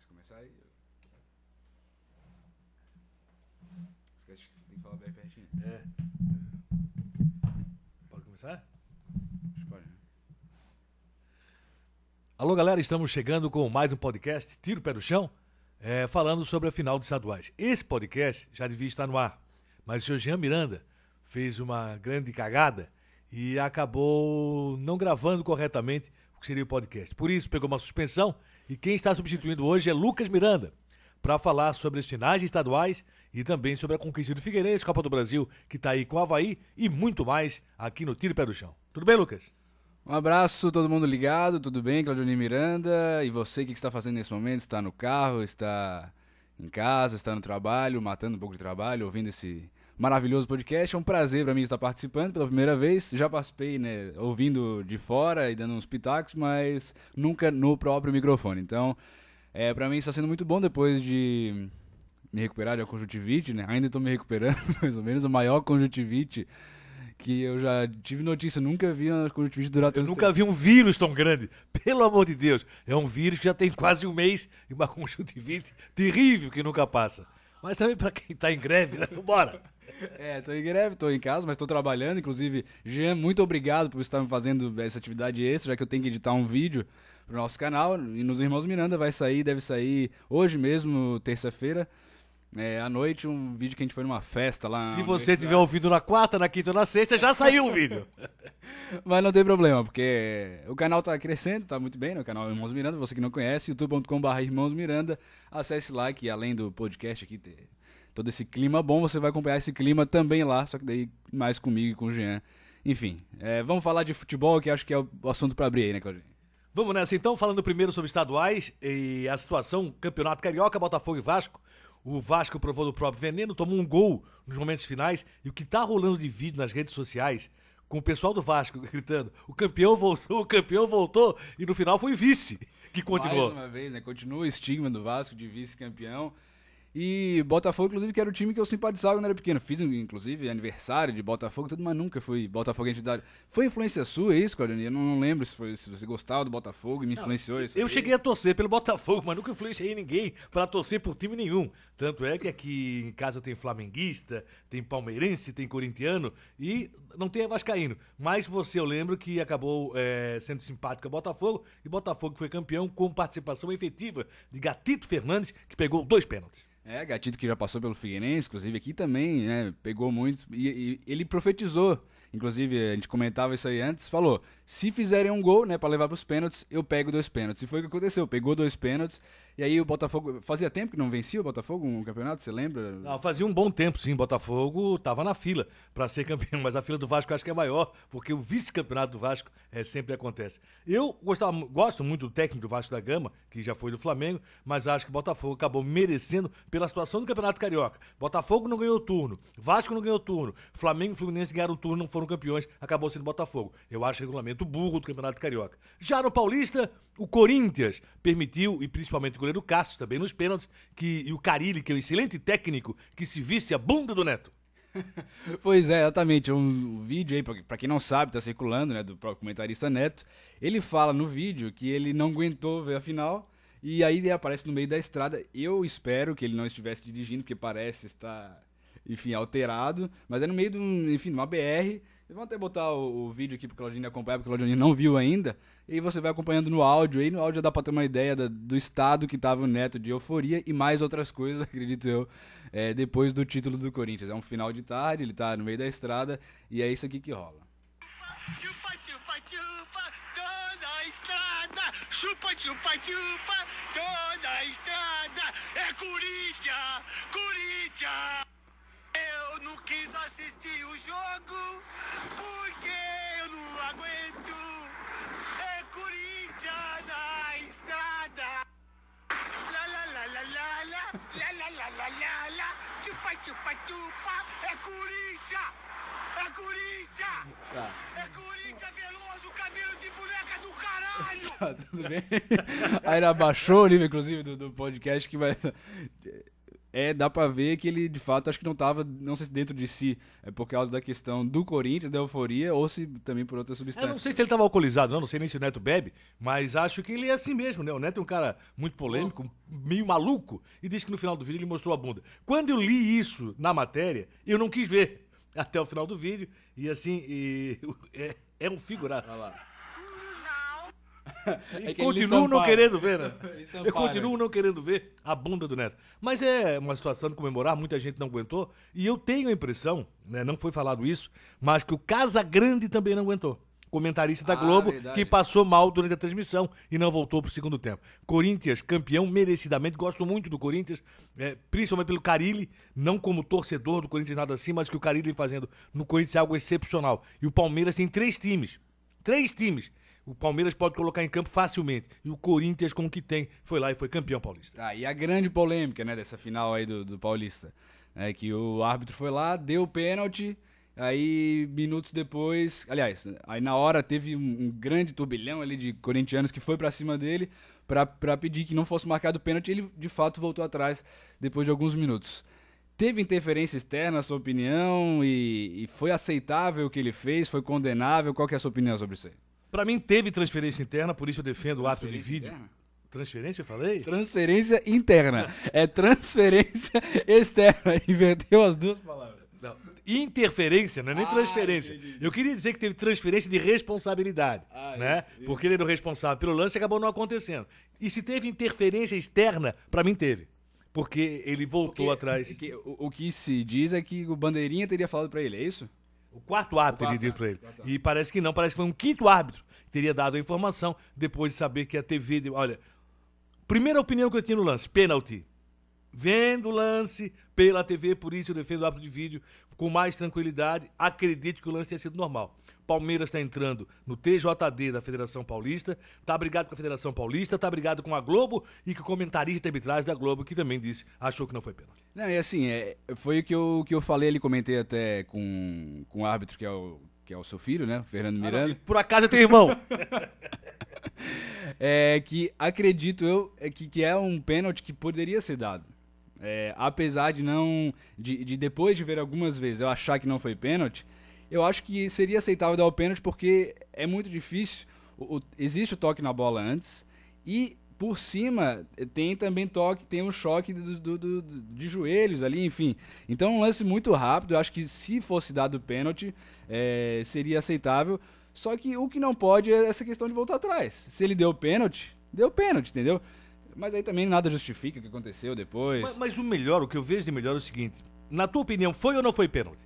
se começar aí. Esquece que tem que falar bem pertinho. É. Pode começar? Pode, né? Alô, galera, estamos chegando com mais um podcast, Tiro o Pé do Chão, é, falando sobre a final dos estaduais. Esse podcast já devia estar no ar, mas o senhor Jean Miranda fez uma grande cagada e acabou não gravando corretamente o que seria o podcast. Por isso, pegou uma suspensão e quem está substituindo hoje é Lucas Miranda, para falar sobre as finais estaduais e também sobre a conquista do Figueirense, Copa do Brasil, que está aí com o Havaí e muito mais aqui no Tiro Pé do Chão. Tudo bem, Lucas? Um abraço, todo mundo ligado, tudo bem? Claudio Miranda. E você, o que está fazendo nesse momento? Está no carro, está em casa, está no trabalho, matando um pouco de trabalho, ouvindo esse maravilhoso podcast. É um prazer para mim estar participando pela primeira vez. Já participei, né, ouvindo de fora e dando uns pitacos, mas nunca no próprio microfone. Então, é, para mim está sendo muito bom depois de me recuperar da conjuntivite, né? Ainda estou me recuperando, mais ou menos, a maior conjuntivite que eu já tive notícia, nunca vi uma conjuntivite durar Eu tanto nunca vi um vírus tão grande. Pelo amor de Deus. É um vírus que já tem quase um mês e uma conjuntivite terrível que nunca passa. Mas também para quem tá em greve, né? Bora. É, tô em greve, tô em casa, mas tô trabalhando. Inclusive, Jean, muito obrigado por estar me fazendo essa atividade extra, já que eu tenho que editar um vídeo pro nosso canal. E nos Irmãos Miranda vai sair, deve sair hoje mesmo, terça-feira. É, à noite, um vídeo que a gente foi numa festa lá. Se você tiver ouvido na quarta, na quinta ou na sexta, já saiu o vídeo. Mas não tem problema, porque o canal tá crescendo, tá muito bem, né? O canal Irmãos Miranda, você que não conhece, youtube.com.br Irmãos Miranda, acesse lá que além do podcast aqui ter todo esse clima bom, você vai acompanhar esse clima também lá, só que daí mais comigo e com o Jean. Enfim, é, vamos falar de futebol, que acho que é o assunto pra abrir aí, né, Claudinho? Vamos nessa então, falando primeiro sobre estaduais e a situação, Campeonato Carioca, Botafogo e Vasco. O Vasco provou do próprio veneno, tomou um gol nos momentos finais e o que tá rolando de vídeo nas redes sociais com o pessoal do Vasco gritando: o campeão voltou, o campeão voltou e no final foi o vice que continuou. Mais uma vez, né? Continua o estigma do Vasco de vice-campeão. E Botafogo, inclusive, que era o time que eu simpatizava quando era pequeno. Fiz, inclusive, aniversário de Botafogo, e tudo, mas nunca fui Botafogo entidade. Foi influência sua isso, Claudinei? Eu não, não lembro se, foi, se você gostava do Botafogo e me influenciou isso. Eu aí. cheguei a torcer pelo Botafogo, mas nunca influenciei ninguém para torcer por time nenhum. Tanto é que aqui em casa tem flamenguista, tem palmeirense, tem corintiano e não tem vascaíno. Mas você, eu lembro que acabou eh, sendo simpático ao Botafogo e Botafogo foi campeão com participação efetiva de Gatito Fernandes, que pegou dois pênaltis. É, Gatito que já passou pelo Figueirense, inclusive aqui também, né? Pegou muito. E, e ele profetizou. Inclusive, a gente comentava isso aí antes, falou: se fizerem um gol, né, pra levar pros pênaltis, eu pego dois pênaltis. E foi o que aconteceu, pegou dois pênaltis. E aí o Botafogo. Fazia tempo que não vencia o Botafogo um campeonato, você lembra? Não, fazia um bom tempo, sim. Botafogo tava na fila para ser campeão, mas a fila do Vasco eu acho que é maior, porque o vice-campeonato do Vasco é, sempre acontece. Eu gostava, gosto muito do técnico do Vasco da Gama, que já foi do Flamengo, mas acho que o Botafogo acabou merecendo pela situação do Campeonato Carioca. Botafogo não ganhou turno, Vasco não ganhou turno, Flamengo e Fluminense ganharam turno, não foram campeões, acabou sendo Botafogo. Eu acho regulamento burro do Campeonato Carioca. Já no Paulista, o Corinthians permitiu, e principalmente o goleiro Cássio, também nos pênaltis, que, e o Carilli, que é um excelente técnico, que se visse a bunda do Neto. Pois é, exatamente. Um vídeo aí, pra quem não sabe, tá circulando, né, do próprio comentarista Neto. Ele fala no vídeo que ele não aguentou ver a final. E aí ele aparece no meio da estrada. Eu espero que ele não estivesse dirigindo, porque parece estar, enfim, alterado. Mas é no meio de um, enfim, uma BR. Vamos até botar o, o vídeo aqui pro Claudinho acompanhar, porque o Claudinho não viu ainda. E você vai acompanhando no áudio. Aí no áudio dá pra ter uma ideia da- do estado que tava o Neto de euforia e mais outras coisas, acredito eu, é, depois do título do Corinthians. É um final de tarde, ele tá no meio da estrada e é isso aqui que rola. Chupa, chupa, chupa, toda estrada. Chupa, chupa, chupa, toda estrada. É Corinthians, Corinthians. Não quis assistir o jogo porque eu não aguento. É Corinthians na estrada. La la la la la, la la la la la la, chupa chupa chupa, é Corinthians, é Corinthians, é Corinthians Veloso, cabelo de boneca do caralho. Tá tudo bem? Aí ele abaixou o nível, inclusive, do, do podcast que vai. É, dá pra ver que ele, de fato, acho que não tava, não sei se dentro de si, é por causa da questão do Corinthians, da euforia, ou se também por outras Eu substâncias. não sei se ele tava alcoolizado, não, não sei nem se o Neto bebe, mas acho que ele é assim mesmo, né? O Neto é um cara muito polêmico, meio maluco, e disse que no final do vídeo ele mostrou a bunda. Quando eu li isso na matéria, eu não quis ver até o final do vídeo, e assim, e- é, é um figurado. Olha lá. E É que continuo não querendo ver, né? Eu continuo não querendo ver a bunda do Neto. Mas é uma situação de comemorar, muita gente não aguentou. E eu tenho a impressão, né, não foi falado isso, mas que o Casa Grande também não aguentou. Comentarista da Ah, Globo, verdade. que passou mal durante a transmissão e não voltou pro segundo tempo. Corinthians, campeão merecidamente. Gosto muito do Corinthians, é, principalmente pelo Carilli, não como torcedor do Corinthians, nada assim, mas que o Carilli fazendo no Corinthians é algo excepcional. E o Palmeiras tem três times. Três times. O Palmeiras pode colocar em campo facilmente. E o Corinthians, com o que tem, foi lá e foi campeão paulista. Tá, e a grande polêmica, né, dessa final aí do, do Paulista, é que o árbitro foi lá, deu o pênalti, aí minutos depois, aliás, aí na hora teve um, um grande turbilhão ali de corintianos que foi pra cima dele pra pedir que não fosse marcado o pênalti, ele de fato voltou atrás depois de alguns minutos. Teve interferência externa, na sua opinião, e, e foi aceitável o que ele fez, foi condenável, qual que é a sua opinião sobre isso aí? Pra mim, teve transferência interna, por isso eu defendo o ato de Transferência vídeo. interna? Transferência, eu falei? Transferência interna. É transferência externa. Inverteu as duas palavras. Não. Interferência, não é nem Ah, transferência. entendi. Eu queria dizer que teve transferência de responsabilidade. Ah, né? isso, isso. Porque ele era o responsável pelo lance e acabou não acontecendo. E se teve interferência externa, pra mim teve. Porque ele voltou Porque- atrás. que- o, o que se diz é que o Bandeirinha teria falado pra ele, é isso? O quarto árbitro O ele quarto deu pra ele. E parece que não, parece que foi um quinto árbitro que teria dado a informação depois de saber que a TV. deu- Olha, primeira opinião que eu tinha no lance: pênalti. Vendo o lance pela TV, por isso eu defendo o árbitro de vídeo com mais tranquilidade. Acredito que o lance tenha sido normal. Palmeiras está entrando no TJD da Federação Paulista, tá brigado com a Federação Paulista, tá brigado com a Globo e com o comentarista de arbitragem da Globo, que também disse, achou que não foi pênalti. Não, e assim, é, foi o que eu, que eu falei ali, comentei até com, com o árbitro, que é o, que é o seu filho, né? o Fernando Ah, Miranda. e por acaso eu tenho irmão. é que acredito eu é que, que é um pênalti que poderia ser dado. É, apesar de não. De, de depois de ver algumas vezes eu achar que não foi pênalti, eu acho que seria aceitável dar o pênalti porque é muito difícil. O- o- existe o toque na bola antes e por cima tem também toque, tem um choque do, do- do- de joelhos ali, enfim. Então é um lance muito rápido. Eu acho que se fosse dado o pênalti, é, seria aceitável. Só que o que não pode é essa questão de voltar atrás. Se ele deu pênalti, deu pênalti, entendeu? Mas aí também nada justifica o que aconteceu depois. Mas, mas o melhor, o que eu vejo de melhor é o seguinte: na tua opinião, foi ou não foi pênalti?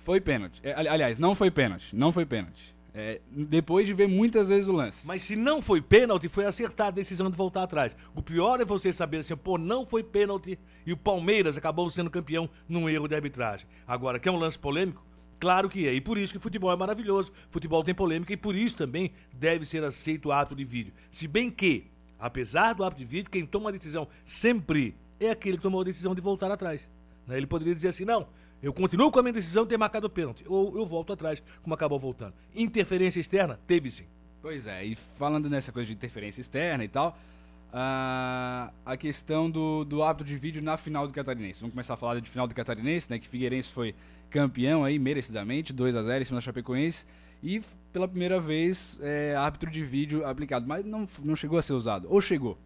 Foi pênalti. É, ali- aliás, não foi pênalti. Não foi pênalti. É, depois de ver muitas vezes o lance. Mas se não foi pênalti, foi acertada a decisão de voltar atrás. O pior é você saber assim, pô, não foi pênalti e o Palmeiras acabou sendo campeão num erro de arbitragem. Agora, quer um lance polêmico? Claro que é. E por isso que o futebol é maravilhoso. Futebol tem polêmica e por isso também deve ser aceito o ato de vídeo. Se bem que, apesar do ato de vídeo, quem toma a decisão sempre é aquele que tomou a decisão de voltar atrás. né? Ele poderia dizer assim, não, eu continuo com a minha decisão de ter marcado o pênalti. Ou eu volto atrás, como acabou voltando. Interferência externa? Teve sim. Pois é, e falando nessa coisa de interferência externa e tal, ah, a questão do, do árbitro de vídeo na final do Catarinense. Vamos começar a falar de final do Catarinense, né? Que Figueirense foi campeão aí, merecidamente, 2 a 0 em cima da Chapecoense. E pela primeira vez, é, árbitro de vídeo aplicado. Mas não, não chegou a ser usado. Ou chegou?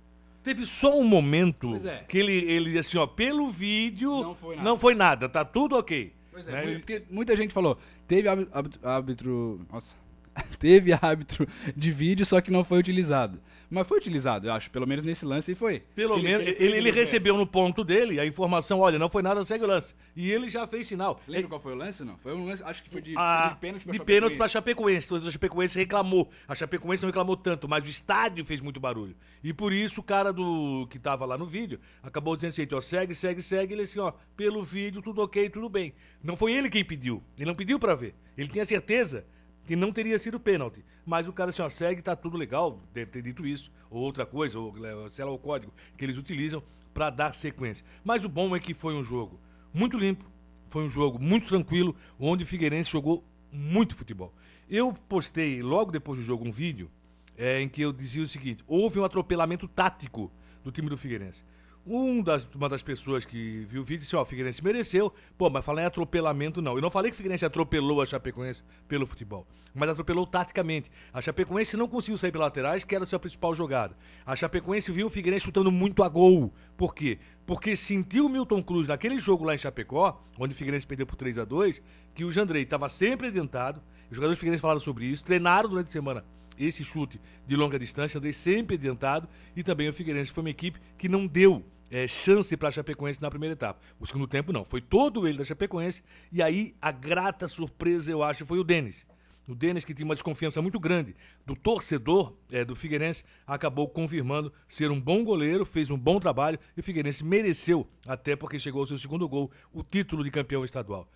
Teve só um momento é. que ele, ele assim, ó, pelo vídeo, Não foi nada. não foi nada, tá tudo ok. Pois é, Né? porque muita gente falou, teve árbitro- árbitro- nossa, teve árbitro de vídeo, só que não foi utilizado. Mas foi utilizado, eu acho, pelo menos nesse lance aí foi. Pelo menos, ele, ele, o recebeu no ponto dele a informação, olha, não foi nada, segue o lance. E ele já fez sinal. Lembra qual foi o lance, não? Foi um lance, acho que foi de, Ah, de pênalti pra de Chapecoense. pênalti pra Chapecoense. Então, a Chapecoense reclamou. A Chapecoense não reclamou tanto, mas o estádio fez muito barulho. E por isso o cara do que tava lá no vídeo acabou dizendo assim, ó, segue, segue, segue. Ele assim, ó, pelo vídeo, tudo ok, tudo bem. Não foi ele quem pediu. Ele não pediu pra ver. Ele tinha certeza que não teria sido pênalti. Mas o cara assim, ó, segue, tá tudo legal. Deve ter dito isso. Ou outra coisa, ou é, sei lá, o código que eles utilizam pra dar sequência. Mas o bom é que foi um jogo muito limpo, foi um jogo muito tranquilo, onde o Figueirense jogou muito futebol. Eu postei logo depois do jogo um vídeo é, em que eu dizia o seguinte: houve um atropelamento tático do time do Figueirense. Um das, uma das pessoas que viu o vídeo disse, ó, o Figueirense mereceu. Pô, mas falar em atropelamento, não. Eu não falei que o Figueirense atropelou a Chapecoense pelo futebol, mas atropelou taticamente. A Chapecoense não conseguiu sair pelas laterais, que era a sua principal jogada. A Chapecoense viu o Figueirense chutando muito a gol. Por quê? Porque sentiu o Milton Cruz naquele jogo lá em Chapecó, onde o Figueirense perdeu por 3 a 2 que o Jandrei estava sempre adentado. Os jogadores do Figueirense falaram sobre isso, treinaram durante a semana esse chute de longa distância, Andrei sempre adiantado, e também o Figueirense foi uma equipe que não deu é, chance para a Chapecoense na primeira etapa. O segundo tempo não, foi todo ele da Chapecoense, e aí a grata surpresa, eu acho, foi o Denis. O Denis, que tinha uma desconfiança muito grande do torcedor é, do Figueirense, acabou confirmando ser um bom goleiro, fez um bom trabalho e o Figueirense mereceu, até porque chegou ao seu segundo gol, o título de campeão estadual.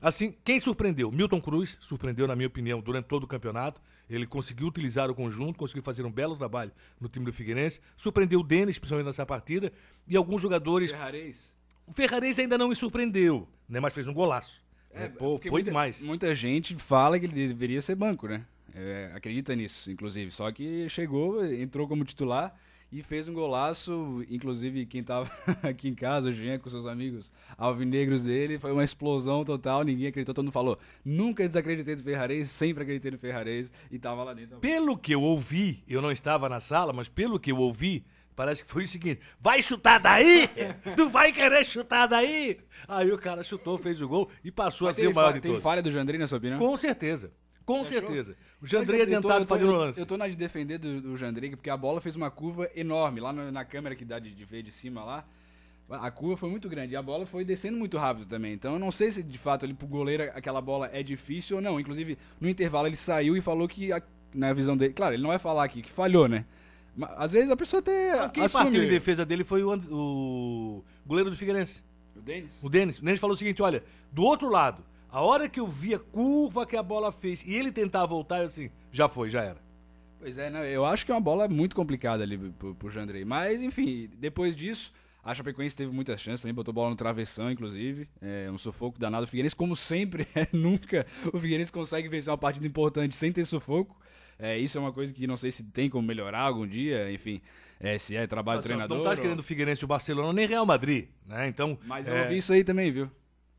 Assim, quem surpreendeu? Milton Cruz surpreendeu, na minha opinião, durante todo o campeonato. Ele conseguiu utilizar o conjunto, conseguiu fazer um belo trabalho no time do Figueirense. Surpreendeu o Denis, principalmente nessa partida. E alguns jogadores. Ferrarez. O Ferrarese ainda não me surpreendeu, né? Mas fez um golaço. É, Pô, foi muita, demais. Muita gente fala que ele deveria ser banco, né? É, acredita nisso, inclusive. Só que chegou, entrou como titular e fez um golaço. Inclusive, quem tava aqui em casa, o Jean, com seus amigos alvinegros dele, foi uma explosão total. Ninguém acreditou, todo mundo falou: nunca desacreditei do Ferrarese, sempre acreditei no Ferrarese e tava lá dentro. Pelo que eu ouvi, eu não estava na sala, mas pelo que eu ouvi, parece que foi o seguinte: vai chutar daí? tu vai querer chutar daí? Aí o cara chutou, fez o gol e passou mas a ser o maior de tem todos. falha do Jandrei, na sua opinião? Com certeza. Com certeza. O Jandrei adiantado fazendo o lance. Eu tô na de defender do, do Jandrei, porque a bola fez uma curva enorme. Lá na, na câmera que dá de, de ver de cima lá, a curva foi muito grande. E a bola foi descendo muito rápido também. Então eu não sei se de fato ali pro goleiro aquela bola é difícil ou não. Inclusive, no intervalo ele saiu e falou que, a, na visão dele. Claro, ele não vai falar aqui que falhou, né? Mas, às vezes a pessoa até. Ah, quem assume... partiu em defesa dele foi o, o goleiro do Figueirense. O Denis? O Denis. O Denis falou o seguinte: olha, do outro lado, a hora que eu vi a curva que a bola fez e ele tentar voltar, eu assim, já foi, já era. Pois é, né? eu acho que é uma bola muito complicada ali pro, pro Jandrei. Mas, enfim, depois disso, a Chapecoense teve muitas chances também, botou bola no travessão, inclusive. É um sufoco danado. O Figueirense, como sempre, é, nunca o Figueirense consegue vencer uma partida importante sem ter sufoco. É, isso é uma coisa que não sei se tem como melhorar algum dia, enfim. É, se é trabalho do treinador. Não tá ou... querendo o Figueirense o Barcelona nem Real Madrid, né? Então. Mas é... eu ouvi isso aí também, viu?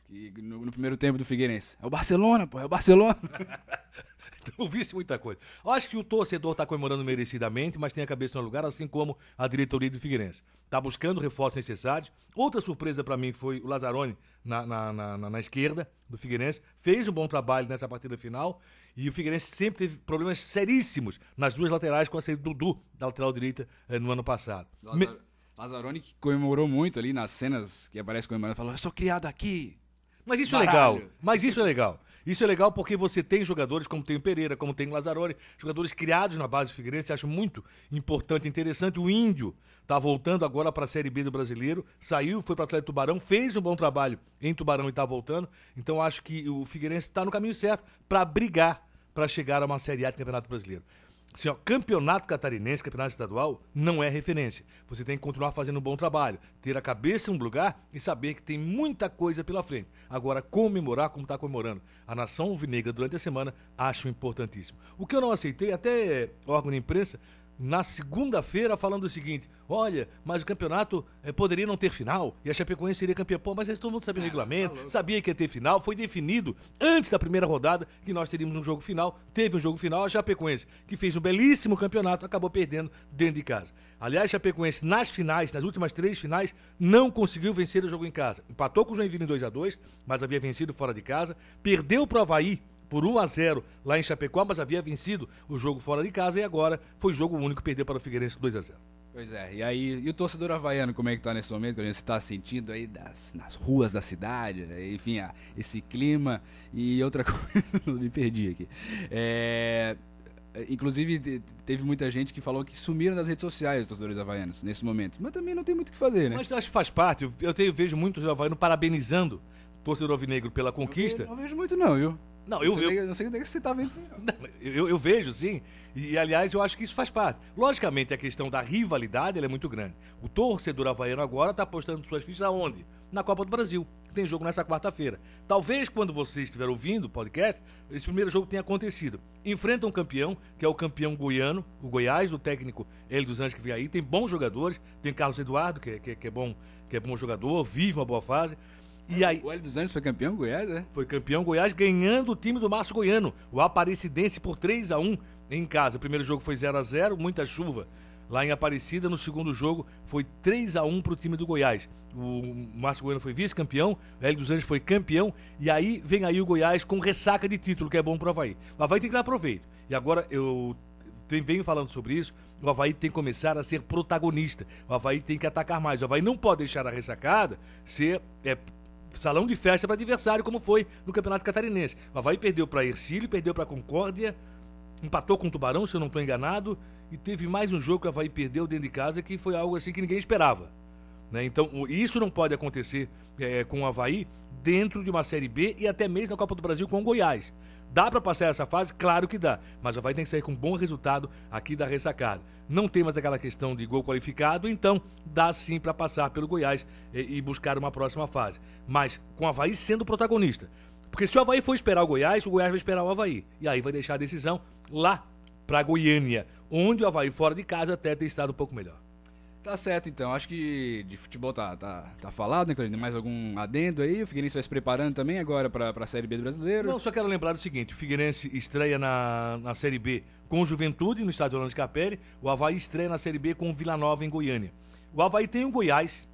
Que no, no, primeiro tempo do Figueirense. É o Barcelona, pô, é o Barcelona. então, eu vi muita coisa. Eu acho que o torcedor está comemorando merecidamente, mas tem a cabeça no lugar, assim como a diretoria do Figueirense. Está buscando reforços necessários. Outra surpresa para mim foi o Lazzaroni na, na, na, na, esquerda do Figueirense. Fez um bom trabalho nessa partida final. E o Figueirense sempre teve problemas seríssimos nas duas laterais com a saída do Dudu da lateral direita eh, no ano passado. Lazar... Me... Lazzaroni que comemorou muito ali nas cenas que aparece comemorando, falou: Eu sou criado aqui, mas isso Baralho. é legal. Mas isso é legal. Isso é legal porque você tem jogadores como tem o Pereira, como tem o Lazzaroni, jogadores criados na base do Figueirense, acho muito importante, interessante. O Índio está voltando agora para a Série B do Brasileiro, saiu, foi para o Atlético Tubarão, fez um bom trabalho em Tubarão e está voltando. Então acho que o Figueirense está no caminho certo para brigar para chegar a uma Série A do Campeonato Brasileiro. Assim, ó, campeonato catarinense, campeonato estadual, não é referência. Você tem que continuar fazendo um bom trabalho, ter a cabeça em um lugar e saber que tem muita coisa pela frente. Agora, comemorar como está comemorando a nação alvinegra durante a semana, acho importantíssimo. O que eu não aceitei, até órgão de imprensa, na segunda-feira falando o seguinte: olha, mas o campeonato eh, poderia não ter final e a Chapecoense seria campeã. Pô, mas todo mundo sabia o regulamento, tá sabia que ia ter final, foi definido antes da primeira rodada que nós teríamos um jogo final. Teve um jogo final, a Chapecoense, que fez um belíssimo campeonato, acabou perdendo dentro de casa. Aliás, a Chapecoense nas finais, nas últimas três finais, não conseguiu vencer o jogo em casa. Empatou com o Joinville em 2 a 2 mas havia vencido fora de casa, perdeu para o Havaí por 1 a 0 lá em Chapecó, mas havia vencido o jogo fora de casa e agora foi jogo único perder para o Figueirense 2 a 0. Pois é, e aí, e o torcedor havaiano, como é que tá nesse momento? Você está sentindo aí das, nas ruas da cidade, né? enfim, ah, esse clima e outra coisa, me perdi aqui. É, inclusive, teve muita gente que falou que sumiram das redes sociais os torcedores havaianos nesse momento, mas também não tem muito o que fazer, né? Mas acho que faz parte, eu, tenho, vejo muitos havaianos parabenizando o torcedor alvinegro pela conquista. Eu, não vejo muito não, viu? Não, eu- não sei, eu- nem- não sei onde é que você tá vendo isso. Eu, eu vejo, sim. E, aliás, eu acho que isso faz parte. Logicamente, a questão da rivalidade é muito grande. O torcedor havaiano agora está apostando suas fichas aonde? Na Copa do Brasil. que Tem jogo nessa quarta-feira. Talvez, quando você estiver ouvindo o podcast, esse primeiro jogo tenha acontecido. Enfrenta um campeão, que é o campeão goiano, o Goiás, do técnico Hélio dos Anjos que vem aí. Tem bons jogadores. Tem Carlos Eduardo, que, é- que é- que é, bom, que é bom jogador, vive uma boa fase. E aí, O Hélio dos Anjos foi campeão Goiás, é? foi campeão Goiás ganhando o time do Márcio Goiano, o Aparecidense por 3 a 1 em casa. O primeiro jogo foi 0 a 0, muita chuva lá em Aparecida. No segundo jogo foi 3 a 1 pro time do Goiás. O Márcio Goiano foi vice-campeão, o Hélio dos Anjos foi campeão e aí vem aí o Goiás com ressaca de título, que é bom pro Havaí. O Havaí tem que dar proveito. E agora eu venho falando sobre isso, o Havaí tem que começar a ser protagonista. O Havaí tem que atacar mais. O Havaí não pode deixar a ressacada ser é, salão de festa para adversário, como foi no Campeonato Catarinense. O Havaí perdeu para Ercílio, perdeu para Concórdia, empatou com o Tubarão, se eu não estou enganado, e teve mais um jogo que o Havaí perdeu dentro de casa que foi algo assim que ninguém esperava. né? Então, isso não pode acontecer é, com o Havaí dentro de uma Série B e até mesmo na Copa do Brasil com o Goiás. Dá para passar essa fase? Claro que dá. Mas o Havaí tem que sair com um bom resultado aqui da ressacada. Não tem mais aquela questão de gol qualificado, então dá sim para passar pelo Goiás e, e buscar uma próxima fase. Mas com o Havaí sendo protagonista. Porque se o Havaí for esperar o Goiás, o Goiás vai esperar o Havaí. E aí vai deixar a decisão lá para Goiânia, onde o Havaí fora de casa até ter estado um pouco melhor. Tá certo, então. Acho que de futebol tá, tá, tá falado, né, Claudinho? Mais algum adendo aí? O Figueirense vai se preparando também agora pra, pra Série B do Brasileiro? Não, só quero lembrar do seguinte: o Figueirense estreia na, na Série B com Juventude no estádio Orlando Capelli, o Havaí estreia na Série B com Vila Nova em Goiânia. O Havaí tem o Goiás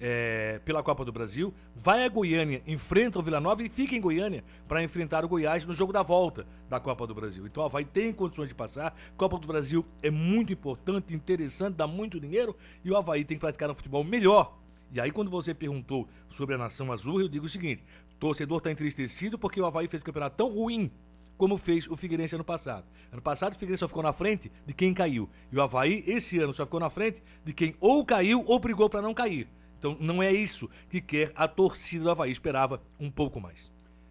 é, pela Copa do Brasil, vai a Goiânia, enfrenta o Vila Nova e fica em Goiânia para enfrentar o Goiás no jogo da volta da Copa do Brasil. Então o Havaí tem condições de passar. Copa do Brasil é muito importante, interessante, dá muito dinheiro e o Havaí tem que praticar um futebol melhor. E aí, quando você perguntou sobre a Nação Azul, eu digo o seguinte: torcedor está entristecido porque o Havaí fez um campeonato tão ruim como fez o Figueirense ano passado. Ano passado o Figueirense só ficou na frente de quem caiu. E o Havaí, esse ano, só ficou na frente de quem ou caiu ou brigou para não cair. Então não é isso que quer a torcida do Havaí. Esperava um pouco mais.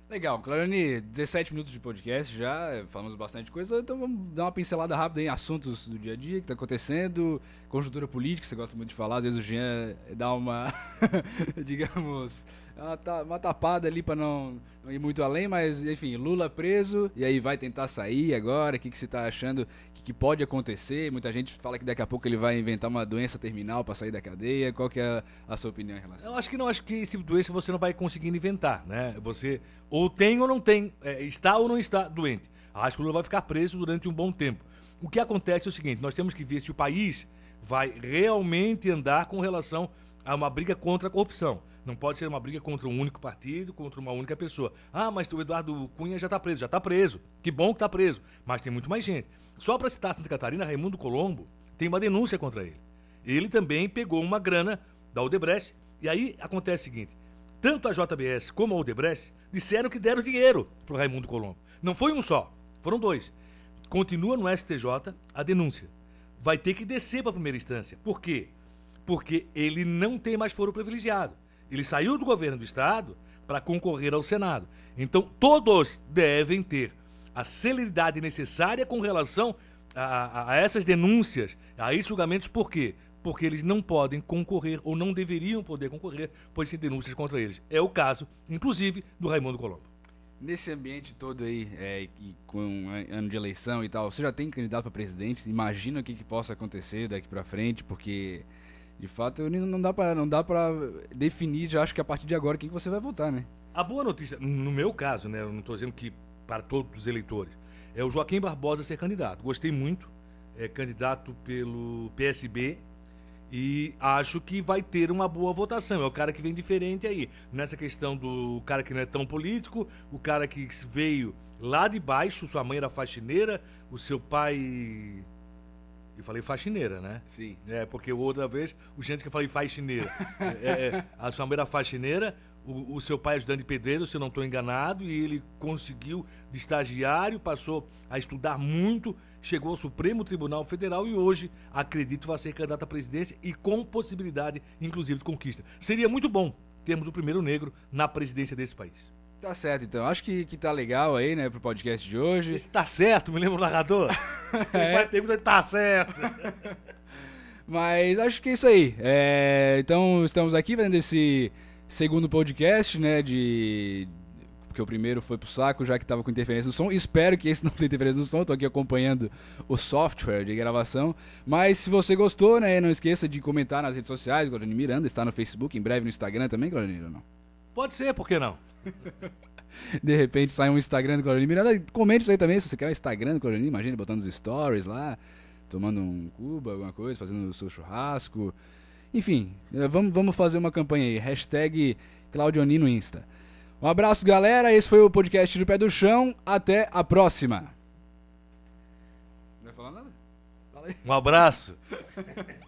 Legal, Clarione, 17 minutos de podcast já, eh, falamos bastante coisa, então vamos dar uma pincelada rápida em assuntos do dia a dia que tá acontecendo, conjuntura política, você gosta muito de falar, às vezes o Jean dá uma, digamos, uma, ta- uma tapada ali pra não, não ir muito além, mas enfim, Lula preso, e aí vai tentar sair agora, o que, que você tá achando que, que pode acontecer? Muita gente fala que daqui a pouco ele vai inventar uma doença terminal pra sair da cadeia, qual que é a, a sua opinião em relação? Eu acho que não, acho que esse tipo de doença você não vai conseguir inventar, né? Você ou tem ou não tem, é, está ou não está doente. Acho que o Lula vai ficar preso durante um bom tempo. O que acontece é o seguinte: nós temos que ver se o país vai realmente andar com relação a uma briga contra a corrupção. Não pode ser uma briga contra um único partido, contra uma única pessoa. Ah, mas o Eduardo Cunha já está preso, já está preso. Que bom que está preso. Mas tem muito mais gente. Só para citar Santa Catarina, Raimundo Colombo tem uma denúncia contra ele. Ele também pegou uma grana da Odebrecht. E aí acontece o seguinte: tanto a JBS como a Odebrecht disseram que deram dinheiro pro Raimundo Colombo. Não foi um só, foram dois. Continua no STJ a denúncia. Vai ter que descer para a primeira instância. Por quê? Porque ele não tem mais foro privilegiado. Ele saiu do governo do estado para concorrer ao Senado. Então todos devem ter a celeridade necessária com relação a, a- essas denúncias, a esses julgamentos, por quê? Porque eles não podem concorrer ou não deveriam poder concorrer, pois tem denúncias contra eles. É o caso, inclusive, do Raimundo Colombo. Nesse ambiente todo aí, é, e com ano de eleição e tal, você já tem candidato para presidente? Imagina o que, que possa acontecer daqui para frente, porque de fato não dá para não dá para definir, já acho que a partir de agora quem que você vai votar, né? A boa notícia, no meu caso, né, eu não estou dizendo que para todos os eleitores, é o Joaquim Barbosa ser candidato. Gostei muito, é candidato pelo PSB e acho que vai ter uma boa votação. É o cara que vem diferente aí. Nessa questão do cara que não é tão político, o cara que veio lá de baixo, sua mãe era faxineira, o seu pai. Eu falei faxineira, né? Sim. É, porque outra vez o gente que eu falei faxineira. É, é, a sua mãe era faxineira, o, o seu pai é ajudante de pedreiro, se eu não estou enganado, e ele conseguiu de estagiário, passou a estudar muito, chegou ao Supremo Tribunal Federal e hoje, acredito, vai ser candidato à presidência e com possibilidade, inclusive, de conquista. Seria muito bom termos o primeiro negro na presidência desse país. Tá certo, então. Acho que, que tá legal aí, né, pro podcast de hoje. Esse tá certo, me lembra o narrador? Ele vai perguntar, tá certo. Mas acho que é isso aí. É, então estamos aqui fazendo esse segundo podcast, né? De. Porque o primeiro foi pro saco, já que tava com interferência no som. Espero que esse não tenha interferência no som. Tô aqui acompanhando o software de gravação. Mas se você gostou, né? Não esqueça de comentar nas redes sociais. Claudine Miranda está no Facebook, em breve no Instagram também, Claudine, não? Pode ser, por que não? De repente sai um Instagram do Claudine Miranda. Comente isso aí também, se você quer um Instagram do Claudine, imagine botando os stories lá, tomando um cuba, alguma coisa, fazendo o seu churrasco. Enfim, eh, vamos, vamos fazer uma campanha aí. Hashtag Claudionino no Insta. Um abraço, galera. Esse foi o podcast do Pé do Chão. Até a próxima. Não vai falar nada? Fala aí. Um abraço.